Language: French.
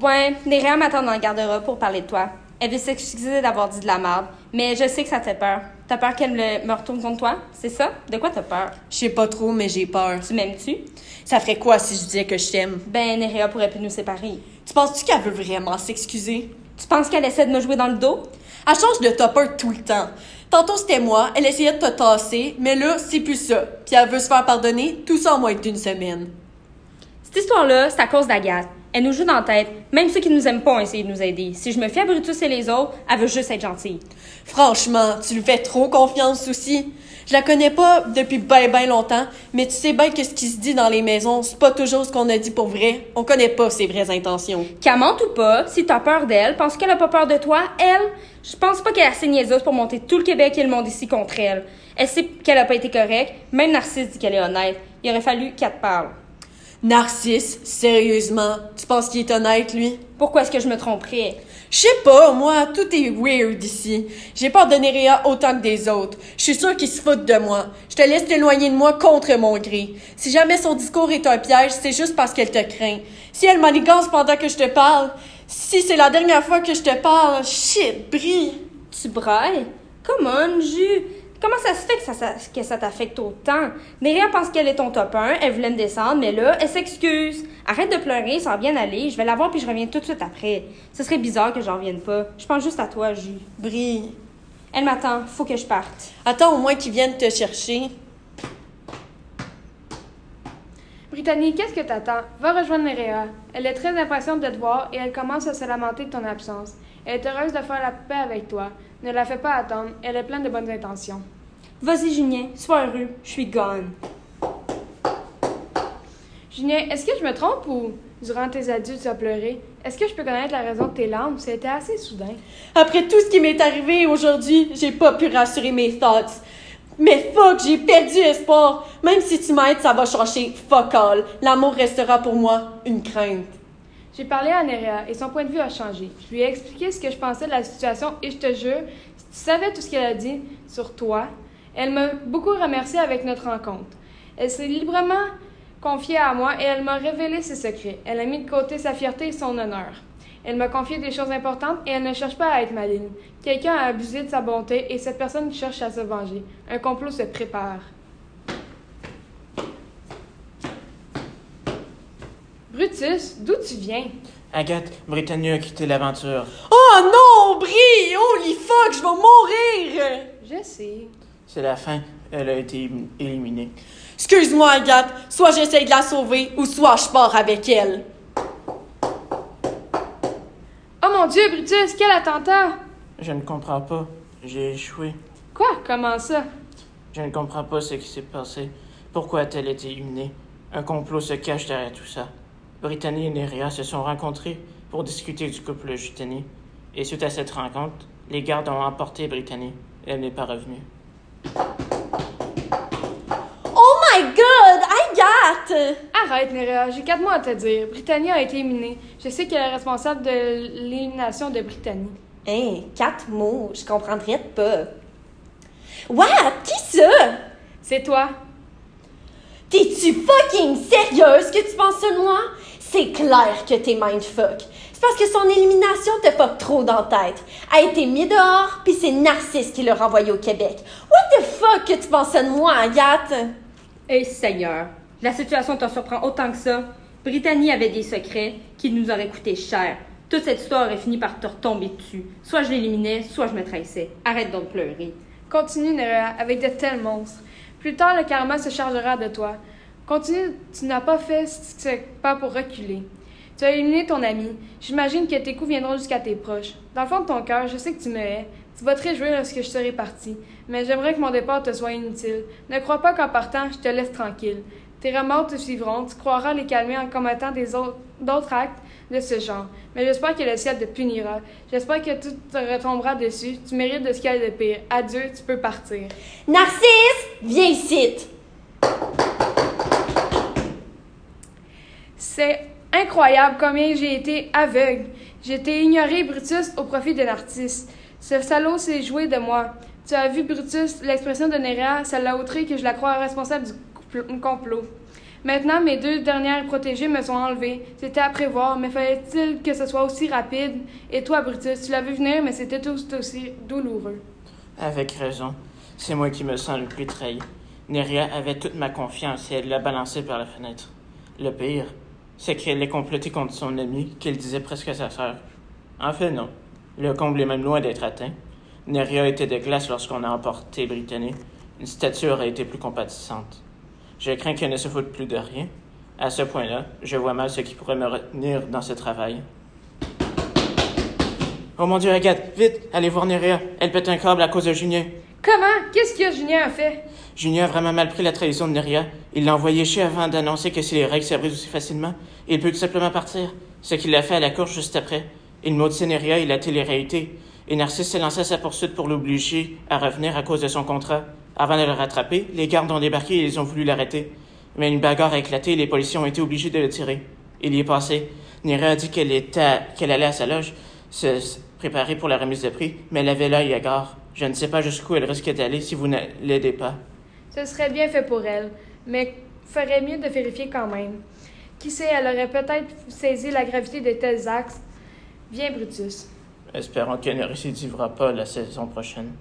Ouais, Néréa m'attend dans le garde-robe pour parler de toi. Elle veut s'excuser d'avoir dit de la merde, mais je sais que ça te fait peur. T'as peur qu'elle me me retourne contre toi? C'est ça? De quoi t'as peur? Je sais pas trop, mais j'ai peur. Tu m'aimes-tu? Ça ferait quoi si je disais que je t'aime? Ben, Néréa pourrait plus nous séparer. Tu penses-tu qu'elle veut vraiment s'excuser? Tu penses qu'elle essaie de me jouer dans le dos? Elle change de topper tout le temps. Tantôt c'était moi, elle essayait de te tasser, mais là, c'est plus ça. Puis elle veut se faire pardonner, tout ça en moins d'une semaine. Cette histoire-là, c'est à cause d'Agathe. Elle nous joue dans la tête. Même ceux qui nous aiment pas ont essayé de nous aider. Si je me fie à Brutus et les autres, elle veut juste être gentille. Franchement, tu lui fais trop confiance aussi. Je la connais pas depuis ben ben longtemps, mais tu sais bien que ce qui se dit dans les maisons, c'est pas toujours ce qu'on a dit pour vrai. On connaît pas ses vraies intentions. Qu'elle mente ou pas, si t'as peur d'elle, pense qu'elle a pas peur de toi, elle, je pense pas qu'elle a assez niaiseuse pour monter tout le Québec et le monde ici contre elle. Elle sait qu'elle a pas été correcte, même Narcisse dit qu'elle est honnête. Il aurait fallu qu'elle te parle. Narcisse, sérieusement, tu penses qu'il est honnête, lui? Pourquoi est-ce que je me tromperais? Je sais pas, moi, tout est weird ici. J'ai peur de Nerea autant que des autres. Je suis sûre qu'il se fout de moi. Je te laisse t'éloigner de moi contre mon gré. Si jamais son discours est un piège, c'est juste parce qu'elle te craint. Si elle manigance pendant que je te parle, si c'est la dernière fois que je te parle, shit, brille. Tu brailles? Come on, Jus! Comment ça se fait que ça, ça- que ça t'affecte autant? Néria pense qu'elle est ton top 1, elle voulait me descendre, mais là, elle s'excuse. Arrête de pleurer, ça va bien aller. Je vais la voir puis je reviens tout de suite après. Ce serait bizarre que j'en revienne pas. Je pense juste à toi, Jus. Brille. Elle m'attend, faut que je parte. Attends au moins qu'ils viennent te chercher. Brittany, qu'est-ce que t'attends? Va rejoindre Nerea. Elle est très impatiente de te voir et elle commence à se lamenter de ton absence. Elle est heureuse de faire la paix avec toi. Ne la fais pas attendre, elle est pleine de bonnes intentions. Vas-y, Julien, sois heureux. Je suis gone. Julien, est-ce que je me trompe ou durant tes adieux tu as pleuré? Est-ce que je peux connaître la raison de tes larmes? C'était assez soudain. Après tout ce qui m'est arrivé aujourd'hui, j'ai pas pu rassurer mes thoughts. Mais fuck, j'ai perdu espoir. Même si tu m'aides, ça va changer. Fuck all. L'amour restera pour moi une crainte. J'ai parlé à Nerea et son point de vue a changé. Je lui ai expliqué ce que je pensais de la situation et je te jure, si tu savais tout ce qu'elle a dit sur toi, elle m'a beaucoup remercié avec notre rencontre. Elle s'est librement confiée à moi et elle m'a révélé ses secrets. Elle a mis de côté sa fierté et son honneur. Elle m'a confié des choses importantes et elle ne cherche pas à être maligne. Quelqu'un a abusé de sa bonté et cette personne cherche à se venger. Un complot se prépare. Brutus, d'où tu viens? Agathe, Britannia a quitté l'aventure. Oh non, Brie! Holy fuck, je vais mourir! Je sais. C'est la fin. Elle a été éliminée. Excuse-moi, Agathe. Soit j'essaye de la sauver, ou soit je pars avec elle. Oh mon Dieu, Brutus, quel attentat! Je ne comprends pas. J'ai échoué. Quoi? Comment ça? Je ne comprends pas ce qui s'est passé. Pourquoi a-t-elle été éliminée? Un complot se cache derrière tout ça. Brittany et Nerea se sont rencontrés pour discuter du couple Jutani. Et suite à cette rencontre, les gardes ont emporté Brittany. Elle n'est pas revenue. Oh my god, Agathe! Arrête, Nerea, j'ai quatre mots à te dire. Britannia a été éliminée. Je sais qu'elle est responsable de l'élimination de Britannie. Hein, quatre mots, je comprendrais pas. What? Qui ça? C'est toi. T'es-tu fucking sérieuse que tu penses ça de moi? C'est clair que t'es mindfuck. C'est parce que son élimination te fuck trop dans la tête. Elle a été mise dehors, puis c'est Narcisse qui l'a renvoyé au Québec. What the fuck que tu penses ça de moi, Agathe? Eh Seigneur, la situation te surprend autant que ça. Brittany avait des secrets qui nous auraient coûté cher. Toute cette histoire aurait fini par te retomber dessus. Soit je l'éliminais, soit je me trahissais. Arrête donc de pleurer. Continue, Nerea, avec de tels monstres. Plus tard, le karma se chargera de toi. Continue, tu n'as pas fait ce pas pour reculer. Tu as éliminé ton ami. J'imagine que tes coups viendront jusqu'à tes proches. Dans le fond de ton cœur, je sais que tu me hais. Tu vas te réjouir lorsque je serai parti. Mais j'aimerais que mon départ te soit inutile. Ne crois pas qu'en partant, je te laisse tranquille. Tes remords te suivront. Tu croiras les calmer en commettant d'autres actes de ce genre. Mais j'espère que le ciel te punira. J'espère que tout te retombera dessus. Tu mérites de ce qu'il y a de pire. Adieu, tu peux partir. Narcisse, viens ici! C'est incroyable combien j'ai été aveugle. Été ignoré Brutus au profit de l'artiste. Ce salaud s'est joué de moi. Tu as vu Brutus, l'expression de Néréa, ça l'a outré que je la crois responsable du complot. Maintenant, mes deux dernières protégées me sont enlevées. C'était à prévoir, mais fallait-il que ce soit aussi rapide? Et toi, Brutus, tu l'as vu venir, mais c'était tout aussi douloureux. Avec raison. C'est moi qui me sens le plus trahi. Neria avait toute ma confiance et elle l'a balancé par la fenêtre. Le pire, c'est qu'elle est complotée contre son ami, qu'elle disait presque sa sœur. En fait, non. Le comble est même loin d'être atteint. Neria était de glace lorsqu'on a emporté Brittany. Une statue aurait été plus compatissante. Je crains qu'elle ne se foute plus de rien. À ce point-là, je vois mal ce qui pourrait me retenir dans ce travail. Oh mon Dieu, Agathe, vite, allez voir Neria. Elle pète un câble à cause de Junien. Comment? Qu'est-ce que Julien a fait? Junien a vraiment mal pris la trahison de Neria. Il l'a envoyé chier avant d'annoncer que si les règles se brisent aussi facilement, il peut tout simplement partir. Ce qu'il a fait à la cour juste après. Il maudit Neria et la télé-réalité. Et Narcisse s'est lancé à sa poursuite pour l'obliger à revenir à cause de son contrat. Avant de le rattraper, les gardes ont débarqué et ils ont voulu l'arrêter. Mais une bagarre a éclaté et les policiers ont été obligés de le tirer. Il y est passé. Neria a dit qu'elle était, qu'elle allait à sa loge se préparer pour la remise de prix, mais elle avait l'œil à gare. Je ne sais pas jusqu'où elle risque d'aller si vous ne l'aidez pas. Ce serait bien fait pour elle, mais ferait mieux de vérifier quand même. Qui sait, elle aurait peut-être saisi la gravité de tels actes. Viens, Brutus. Espérons qu'elle ne récidivera pas la saison prochaine.